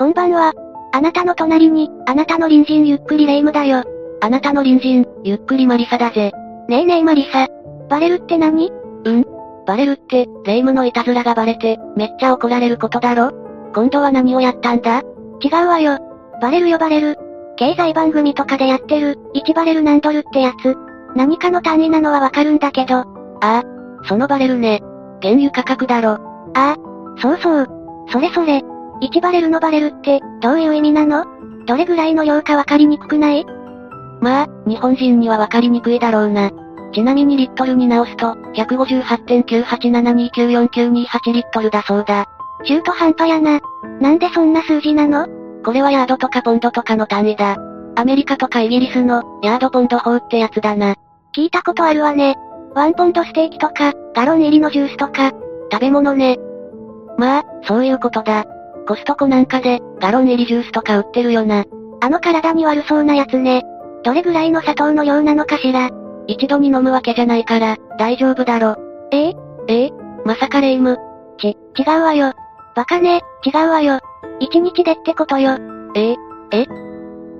こんばんは。あなたの隣に、あなたの隣人ゆっくりレ夢ムだよ。あなたの隣人、ゆっくりマリサだぜ。ねえねえマリサ。バレるって何？うん？バレるって、レ夢ムのいたずらがバレて、めっちゃ怒られることだろ？今度は何をやったんだ？違うわよ。バレるよバレる。経済番組とかでやってる、1バレル何ドルってやつ。何かの単位なのはわかるんだけど。ああ、そのバレルね。原油価格だろ。ああ、そうそう。それそれ。1バレルのバレルって、どういう意味なの？どれぐらいの量かわかりにくくない？まあ、日本人にはわかりにくいだろうな。ちなみにリットルに直すと、158.987294928リットルだそうだ。中途半端やな。なんでそんな数字なの？これはヤードとかポンドとかの単位だ。アメリカとかイギリスの、ヤードポンド法ってやつだな。聞いたことあるわね。ワンポンドステーキとか、ガロン入りのジュースとか、食べ物ね。まあ、そういうことだ。コストコなんかで、ガロン入りジュースとか売ってるよな。あの体に悪そうなやつね。どれぐらいの砂糖の量なのかしら。一度に飲むわけじゃないから、大丈夫だろ。え？え？ええまさかレイム。ち、違うわよ。バカね、違うわよ。一日でってことよ。え？え？え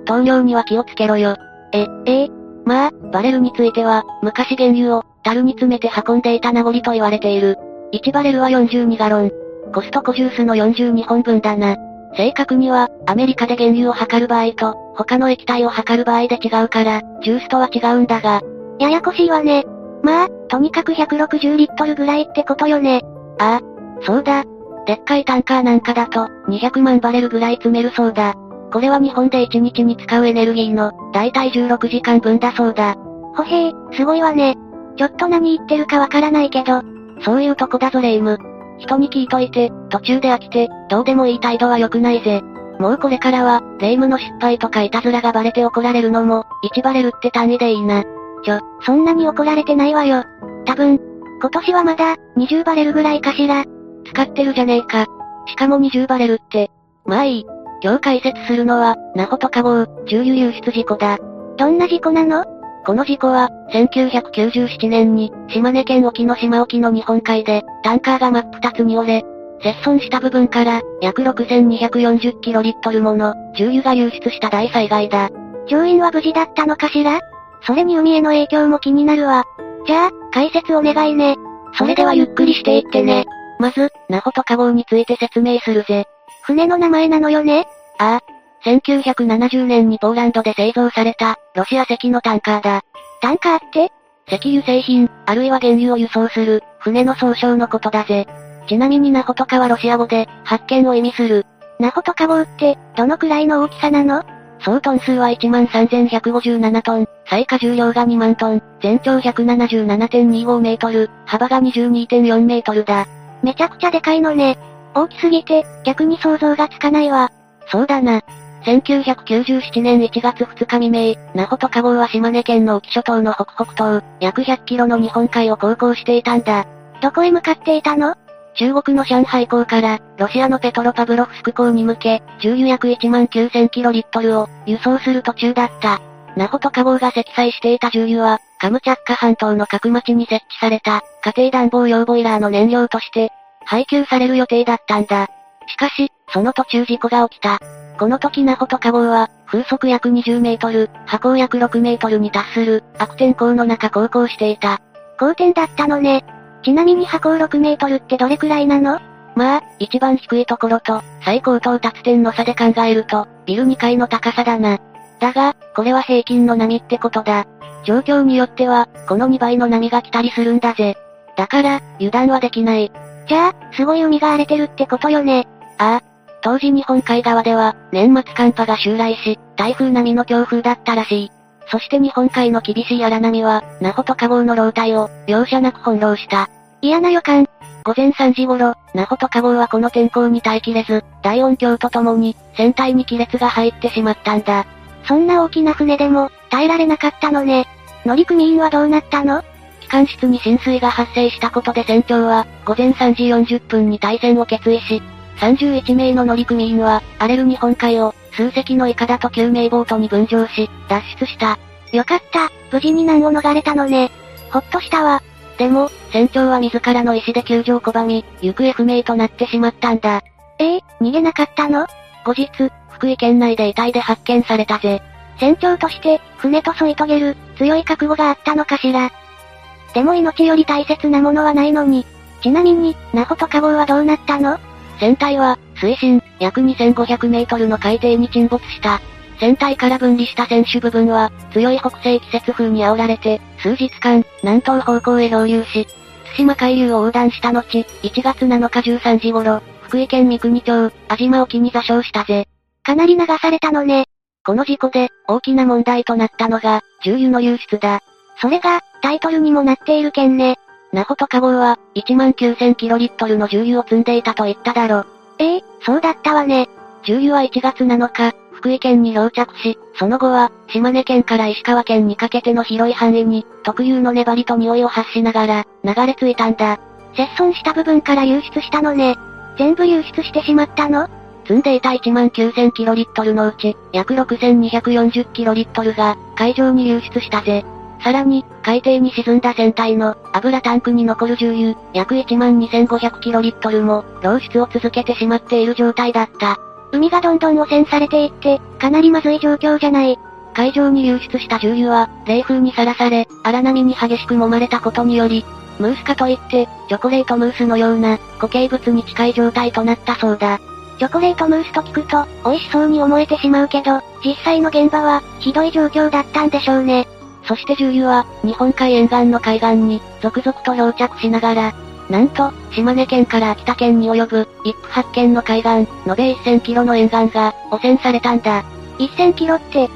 糖尿には気をつけろよ。え、え？えまあ、バレルについては、昔原油を、樽に詰めて運んでいた名残と言われている。1バレルは42ガロン。コストコジュースの42本分だな。正確には、アメリカで原油を測る場合と、他の液体を測る場合で違うから、ジュースとは違うんだが。ややこしいわね。まあ、とにかく160リットルぐらいってことよね。ああ、そうだ。でっかいタンカーなんかだと、200万バレルぐらい詰めるそうだ。これは日本で1日に使うエネルギーの、だいたい16時間分だそうだ。ほへえ、すごいわね。ちょっと何言ってるかわからないけど。そういうとこだぞレイム。人に聞いといて、途中で飽きて、どうでもいい態度は良くないぜ。もうこれからは、レイムの失敗とかいたずらがバレて怒られるのも、1バレルって単位でいいな。ちょ、そんなに怒られてないわよ。多分、今年はまだ、20バレルぐらいかしら。使ってるじゃねえか。しかも20バレルって。まあいい。今日解説するのは、ナホとカゴウ、重油流出事故だ。どんな事故なの？この事故は、1997年に、島根県沖の島沖の日本海で、タンカーが真っ二つに折れ、接損した部分から、約6240キロリットルもの、重油が流出した大災害だ。乗員は無事だったのかしら？それに海への影響も気になるわ。じゃあ、解説お願いね。それではゆっくりしていってね。まず、ナホとカゴウについて説明するぜ。船の名前なのよね？ああ。1970年にポーランドで製造された、ロシア製のタンカーだ。タンカーって？石油製品、あるいは原油を輸送する、船の総称のことだぜ。ちなみにナホとかはロシア語で、発見を意味する。ナホとカゴウって、どのくらいの大きさなの？総トン数は13,157トン、最荷重量が2万トン、全長177.25メートル、幅が22.4メートルだ。めちゃくちゃでかいのね。大きすぎて、逆に想像がつかないわ。そうだな。1997年1月2日未明、ナホとカゴウは島根県の沖諸島の北北東、約100キロの日本海を航行していたんだ。どこへ向かっていたの？中国の上海港から、ロシアのペトロパブロフスク港に向け、重油約1万9000キロリットルを、輸送する途中だった。ナホとカゴウが積載していた重油は、カムチャッカ半島の角町に設置された、家庭暖房用ボイラーの燃料として、配給される予定だったんだ。しかし、その途中事故が起きた。この時ナホとカゴウは、風速約20メートル、波高約6メートルに達する、悪天候の中航行していた。好天だったのね。ちなみに波高6メートルってどれくらいなの？まあ、一番低いところと、最高到達点の差で考えると、ビル2階の高さだな。だが、これは平均の波ってことだ。状況によっては、この2倍の波が来たりするんだぜ。だから、油断はできない。じゃあ、すごい海が荒れてるってことよね。ああ。当時日本海側では、年末寒波が襲来し、台風並みの強風だったらしい。そして日本海の厳しい荒波は、ナホとカゴウの老体を、容赦なく翻弄した。嫌な予感。午前3時頃、ナホとカゴウはこの天候に耐えきれず、大音響とともに、船体に亀裂が入ってしまったんだ。そんな大きな船でも、耐えられなかったのね。乗組員はどうなったの？機関室に浸水が発生したことで船長は、午前3時40分に対戦を決意し、31名の乗組員は、荒れる日本海を、数隻のイカダと救命ボートに分乗し、脱出した。よかった、無事に難を逃れたのね。ほっとしたわ。でも、船長は自らの意志で救助を拒み、行方不明となってしまったんだ。ええー、逃げなかったの？後日、福井県内で遺体で発見されたぜ。船長として、船と添い遂げる、強い覚悟があったのかしら。でも命より大切なものはないのに。ちなみに、ナホとカゴはどうなったの？船体は、水深、約2500メートルの海底に沈没した。船体から分離した船首部分は、強い北西季節風に煽られて、数日間、南東方向へ漂流し、対馬海流を横断した後、1月7日13時頃、福井県三国町、安島沖に座礁したぜ。かなり流されたのね。この事故で、大きな問題となったのが、重油の流出だ。それが、タイトルにもなっている件ね。ナホトカゴは、19000キロリットルの重油を積んでいたと言っただろ。ええー、そうだったわね。重油は1月7日、福井県に漂着し、その後は、島根県から石川県にかけての広い範囲に、特有の粘りと匂いを発しながら、流れ着いたんだ。切損した部分から流出したのね。全部流出してしまったの？積んでいた1万9000キロリットルのうち、約6240キロリットルが、海上に流出したぜ。さらに、海底に沈んだ船体の、油タンクに残る重油、約1万2500キロリットルも、漏出を続けてしまっている状態だった。海がどんどん汚染されていって、かなりまずい状況じゃない。海上に流出した重油は、冷風にさらされ、荒波に激しく揉まれたことにより、ムースかといって、チョコレートムースのような、固形物に近い状態となったそうだ。チョコレートムースと聞くと、美味しそうに思えてしまうけど、実際の現場は、ひどい状況だったんでしょうね。そして重油は、日本海沿岸の海岸に、続々と漂着しながら、なんと、島根県から秋田県に及ぶ、一府八県の海岸、延べ1000キロの沿岸が、汚染されたんだ。1000キロって、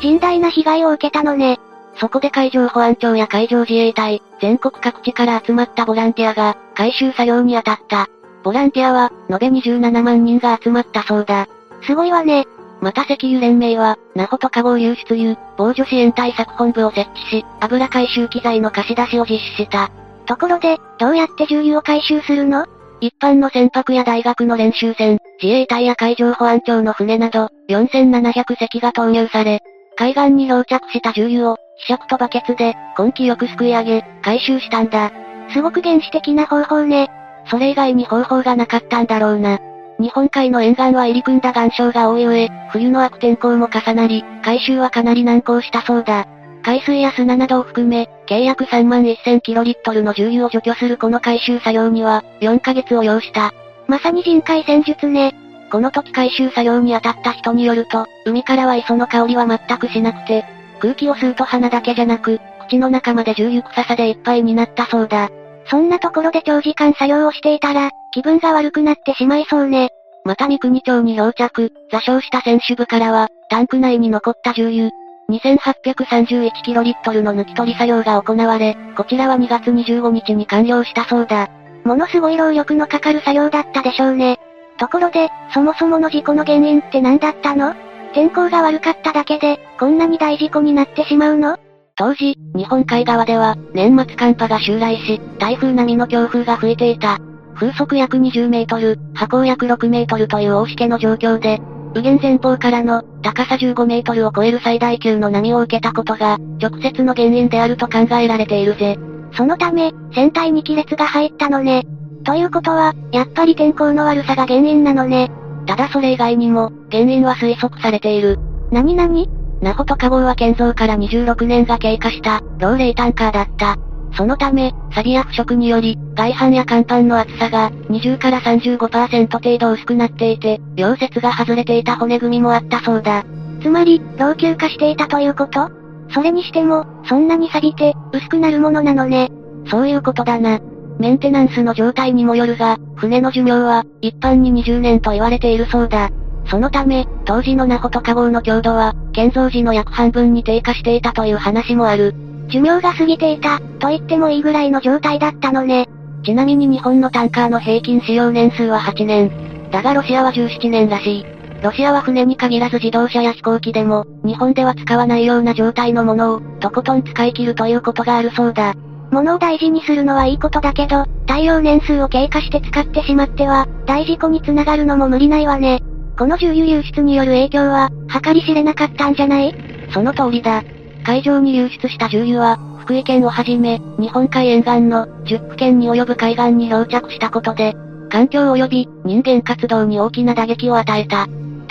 甚大な被害を受けたのね。そこで海上保安庁や海上自衛隊、全国各地から集まったボランティアが、回収作業に当たった。ボランティアは、延べ27万人が集まったそうだ。すごいわね。また石油連盟は、ナホとカゴ流出油、防除支援対策本部を設置し、油回収機材の貸し出しを実施した。ところで、どうやって重油を回収するの？一般の船舶や大学の練習船、自衛隊や海上保安庁の船など、4700隻が投入され、海岸に漂着した重油を、磁石とバケツで、根気よくすくい上げ、回収したんだ。すごく原始的な方法ね。それ以外に方法がなかったんだろうな。日本海の沿岸は入り組んだ岩礁が多い上、冬の悪天候も重なり、回収はかなり難航したそうだ。海水や砂などを含め、計約3万1000キロリットルの重油を除去するこの回収作業には、4ヶ月を要した。まさに人海戦術ね。この時回収作業に当たった人によると、海からは磯の香りは全くしなくて、空気を吸うと鼻だけじゃなく、口の中まで重油臭さでいっぱいになったそうだ。そんなところで長時間作業をしていたら、気分が悪くなってしまいそうね。また三国町に漂着、座礁した船首部からは、タンク内に残った重油、2831キロリットルの抜き取り作業が行われ、こちらは2月25日に完了したそうだ。ものすごい労力のかかる作業だったでしょうね。ところで、そもそもの事故の原因って何だったの？天候が悪かっただけで、こんなに大事故になってしまうの？当時、日本海側では、年末寒波が襲来し、台風並みの強風が吹いていた。風速約20メートル、波高約6メートルという大しけの状況で、右舷前方からの、高さ15メートルを超える最大級の波を受けたことが、直接の原因であると考えられているぜ。そのため、船体に亀裂が入ったのね。ということは、やっぱり天候の悪さが原因なのね。ただそれ以外にも、原因は推測されている。なになにナホとカゴは建造から26年が経過した、老齢タンカーだった。そのため、錆びや腐食により、外板や甲板の厚さが、20から35%程度薄くなっていて、溶接が外れていた骨組みもあったそうだ。つまり、老朽化していたということ？それにしても、そんなに錆びて、薄くなるものなのね。そういうことだな。メンテナンスの状態にもよるが、船の寿命は、一般に20年と言われているそうだ。そのため、当時のナホとカゴの強度は、建造時の約半分に低下していたという話もある。寿命が過ぎていた、と言ってもいいぐらいの状態だったのね。ちなみに日本のタンカーの平均使用年数は8年。だがロシアは17年らしい。ロシアは船に限らず自動車や飛行機でも、日本では使わないような状態のものを、とことん使い切るということがあるそうだ。物を大事にするのはいいことだけど、耐用年数を経過して使ってしまっては、大事故につながるのも無理ないわね。この重油流出による影響は、計り知れなかったんじゃない？その通りだ。海上に流出した重油は、福井県をはじめ、日本海沿岸の10府県に及ぶ海岸に漂着したことで、環境及び人間活動に大きな打撃を与えた。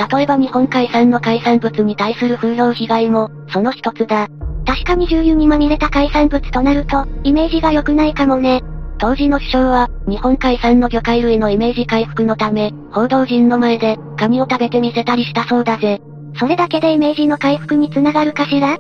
例えば日本海産の海産物に対する風評被害も、その一つだ。確かに重油にまみれた海産物となると、イメージが良くないかもね。当時の首相は、日本海産の魚介類のイメージ回復のため、報道陣の前で、カニを食べてみせたりしたそうだぜ。それだけでイメージの回復につながるかしら？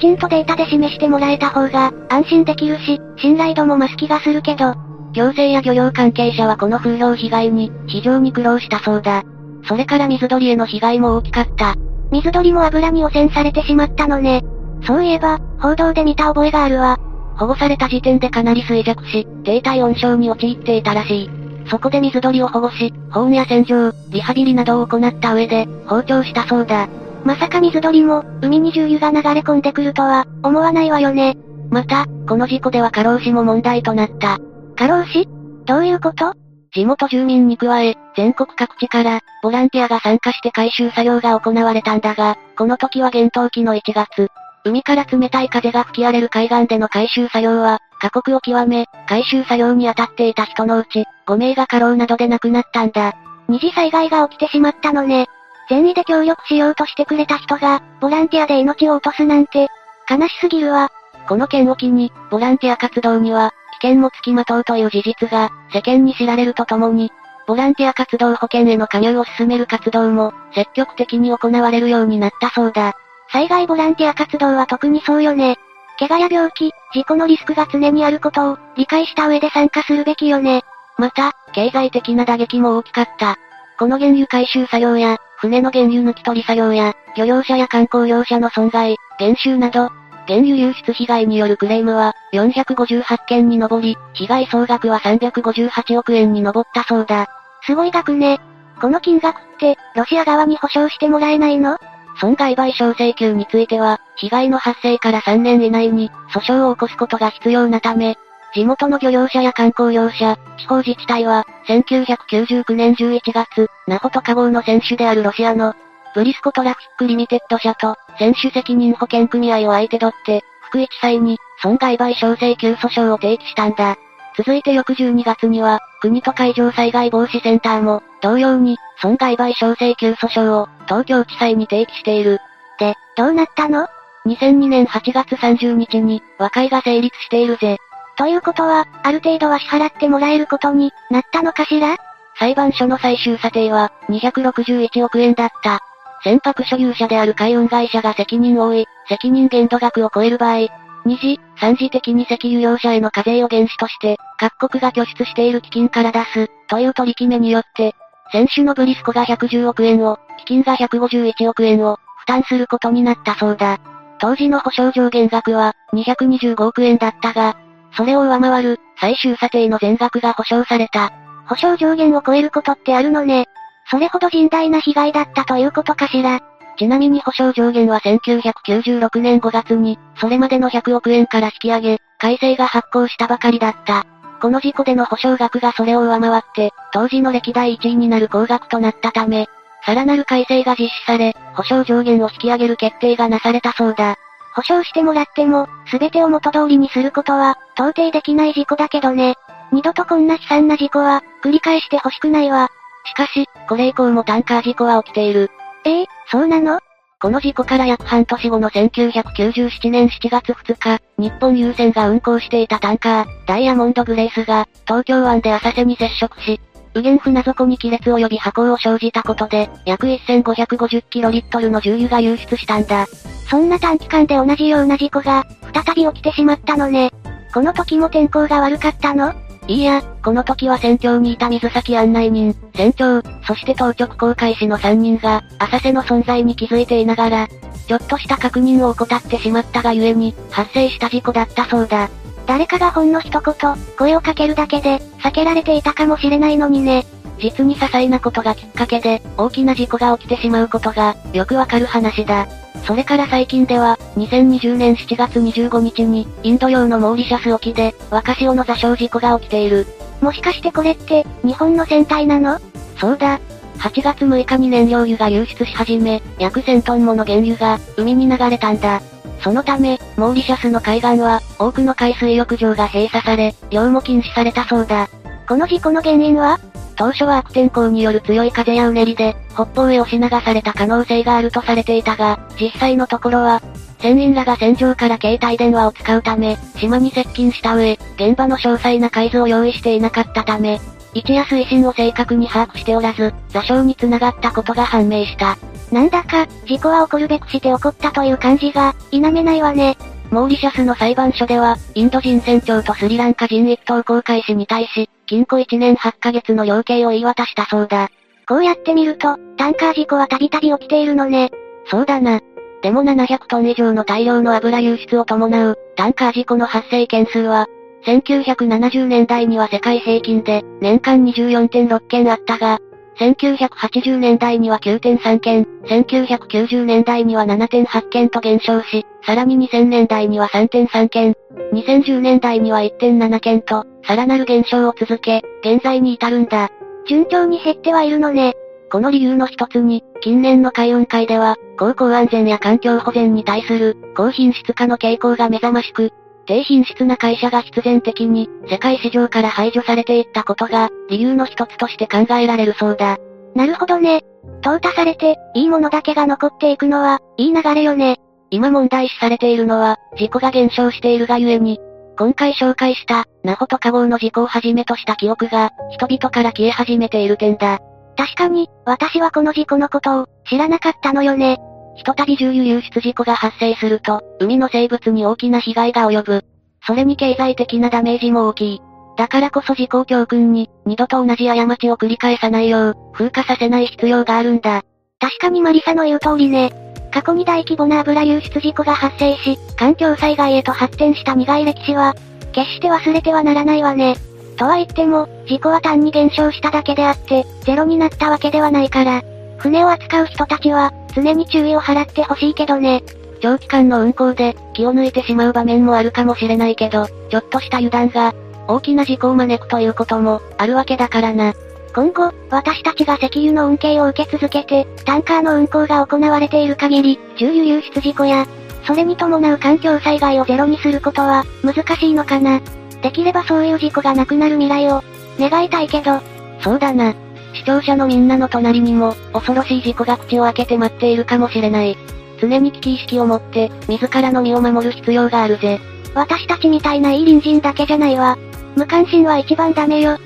きちんとデータで示してもらえた方が、安心できるし、信頼度も増す気がするけど。行政や漁業関係者はこの風評被害に、非常に苦労したそうだ。それから水鳥への被害も大きかった。水鳥も油に汚染されてしまったのね。そういえば、報道で見た覚えがあるわ。保護された時点でかなり衰弱し、低体温症に陥っていたらしい。そこで水鳥を保護し、保温や洗浄、リハビリなどを行った上で、放鳥したそうだ。まさか水鳥も、海に重油が流れ込んでくるとは、思わないわよね。また、この事故では過労死も問題となった。過労死？どういうこと？地元住民に加え、全国各地から、ボランティアが参加して回収作業が行われたんだが、この時は厳冬期の1月。海から冷たい風が吹き荒れる海岸での回収作業は、過酷を極め、回収作業に当たっていた人のうち、5名が過労などで亡くなったんだ。二次災害が起きてしまったのね。善意で協力しようとしてくれた人が、ボランティアで命を落とすなんて、悲しすぎるわ。この件を機に、ボランティア活動には、危険もつきまとうという事実が、世間に知られるとともに、ボランティア活動保険への加入を進める活動も、積極的に行われるようになったそうだ。災害ボランティア活動は特にそうよね。怪我や病気、事故のリスクが常にあることを、理解した上で参加するべきよね。また、経済的な打撃も大きかった。この原油回収作業や、船の原油抜き取り作業や、漁業者や観光業者の損害、減収など、原油流出被害によるクレームは、458件に上り、被害総額は358億円に上ったそうだ。すごい額ね。この金額って、ロシア側に保証してもらえないの？損害賠償請求については、被害の発生から3年以内に、訴訟を起こすことが必要なため、地元の漁業者や観光業者、地方自治体は、1999年11月、ナホトカ号の選手であるロシアの、ブリスコトラフィックリミテッド社と、船主責任保険組合を相手取って、福井地裁に、損害賠償請求訴訟を提起したんだ。続いて翌12月には、国と海上災害防止センターも、同様に、損害賠償請求訴訟を、東京地裁に提起している。で、どうなったの ?2002 年8月30日に、和解が成立しているぜ。ということは、ある程度は支払ってもらえることになったのかしら？裁判所の最終査定は、261億円だった。船舶所有者である海運会社が責任を負い、責任限度額を超える場合、二次、三次的に石油業者への課税を原資として、各国が拠出している基金から出す、という取り決めによって、選手のブリスコが110億円を、基金が151億円を、負担することになったそうだ。当時の保証上限額は、225億円だったが、それを上回る、最終査定の全額が保証された。保証上限を超えることってあるのね。それほど甚大な被害だったということかしら。ちなみに保証上限は1996年5月に、それまでの100億円から引き上げ、改正が発行したばかりだった。この事故での保証額がそれを上回って、当時の歴代1位になる高額となったため、さらなる改正が実施され、保証上限を引き上げる決定がなされたそうだ。保証してもらっても、すべてを元通りにすることは、到底できない事故だけどね。二度とこんな悲惨な事故は、繰り返してほしくないわ。しかし、これ以降もタンカー事故は起きている。ええー、そうなの？この事故から約半年後の1997年7月2日、日本郵船が運航していたタンカー、ダイヤモンドグレイスが、東京湾で浅瀬に接触し、右舷船底に亀裂及び破口を生じたことで、約 1550kl の重油が流出したんだ。そんな短期間で同じような事故が、再び起きてしまったのね。この時も天候が悪かったの？いいや、この時は船長にいた水先案内人、船長、そして当直航海士の3人が、浅瀬の存在に気づいていながら、ちょっとした確認を怠ってしまったがゆえに、発生した事故だったそうだ。誰かがほんの一言、声をかけるだけで、避けられていたかもしれないのにね。実に些細なことがきっかけで、大きな事故が起きてしまうことが、よくわかる話だ。それから最近では、2020年7月25日に、インド洋のモーリシャス沖で、若潮の座礁事故が起きている。もしかしてこれって、日本の船体なの？そうだ。8月6日に燃料油が流出し始め、約1000トンもの原油が、海に流れたんだ。そのため、モーリシャスの海岸は、多くの海水浴場が閉鎖され、漁も禁止されたそうだ。この事故の原因は？当初は悪天候による強い風やうねりで、北方へ押し流された可能性があるとされていたが、実際のところは、船員らが船上から携帯電話を使うため、島に接近した上、現場の詳細な海図を用意していなかったため、位置や水深を正確に把握しておらず、座礁に繋がったことが判明した。なんだか、事故は起こるべくして起こったという感じが、否めないわね。モーリシャスの裁判所では、インド人船長とスリランカ人一等航海士に対し、禁錮1年8ヶ月の量刑を言い渡したそうだ。こうやって見ると、タンカー事故はたびたび起きているのね。そうだな。でも700トン以上の大量の油流出を伴う、タンカー事故の発生件数は、1970年代には世界平均で、年間24.6件あったが、1980年代には9.3件、1990年代には7.8件と減少し、さらに2000年代には3.3件、2010年代には1.7件と、さらなる減少を続け、現在に至るんだ。順調に減ってはいるのね。この理由の一つに、近年の海運会では、航行安全や環境保全に対する、高品質化の傾向が目覚ましく、低品質な会社が必然的に、世界市場から排除されていったことが、理由の一つとして考えられるそうだ。なるほどね。淘汰されて、いいものだけが残っていくのは、いい流れよね。今問題視されているのは、事故が減少しているがゆえに、今回紹介した、ナホとカゴの事故をはじめとした記憶が、人々から消え始めている点だ。確かに、私はこの事故のことを、知らなかったのよね。ひとたび重油流出事故が発生すると、海の生物に大きな被害が及ぶ。それに経済的なダメージも大きい。だからこそ事故教訓に、二度と同じ過ちを繰り返さないよう、風化させない必要があるんだ。確かにマリサの言う通りね。過去に大規模な油流出事故が発生し、環境災害へと発展した苦い歴史は、決して忘れてはならないわね。とは言っても、事故は単に減少しただけであって、ゼロになったわけではないから。船を扱う人たちは、常に注意を払ってほしいけどね。長期間の運航で、気を抜いてしまう場面もあるかもしれないけど、ちょっとした油断が、大きな事故を招くということも、あるわけだからな。今後、私たちが石油の恩恵を受け続けて、タンカーの運航が行われている限り、重油流出事故や、それに伴う環境災害をゼロにすることは、難しいのかな。できればそういう事故がなくなる未来を、願いたいけど。そうだな。視聴者のみんなの隣にも、恐ろしい事故が口を開けて待っているかもしれない。常に危機意識を持って、自らの身を守る必要があるぜ。私たちみたいないい隣人だけじゃないわ。無関心は一番ダメよ。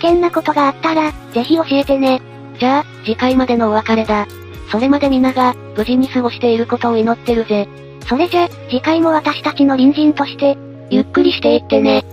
危険なことがあったら、ぜひ教えてね。じゃあ、次回までのお別れだ。それまで皆が、無事に過ごしていることを祈ってるぜ。それじゃ、次回も私たちの隣人として、ゆっくりしていってね。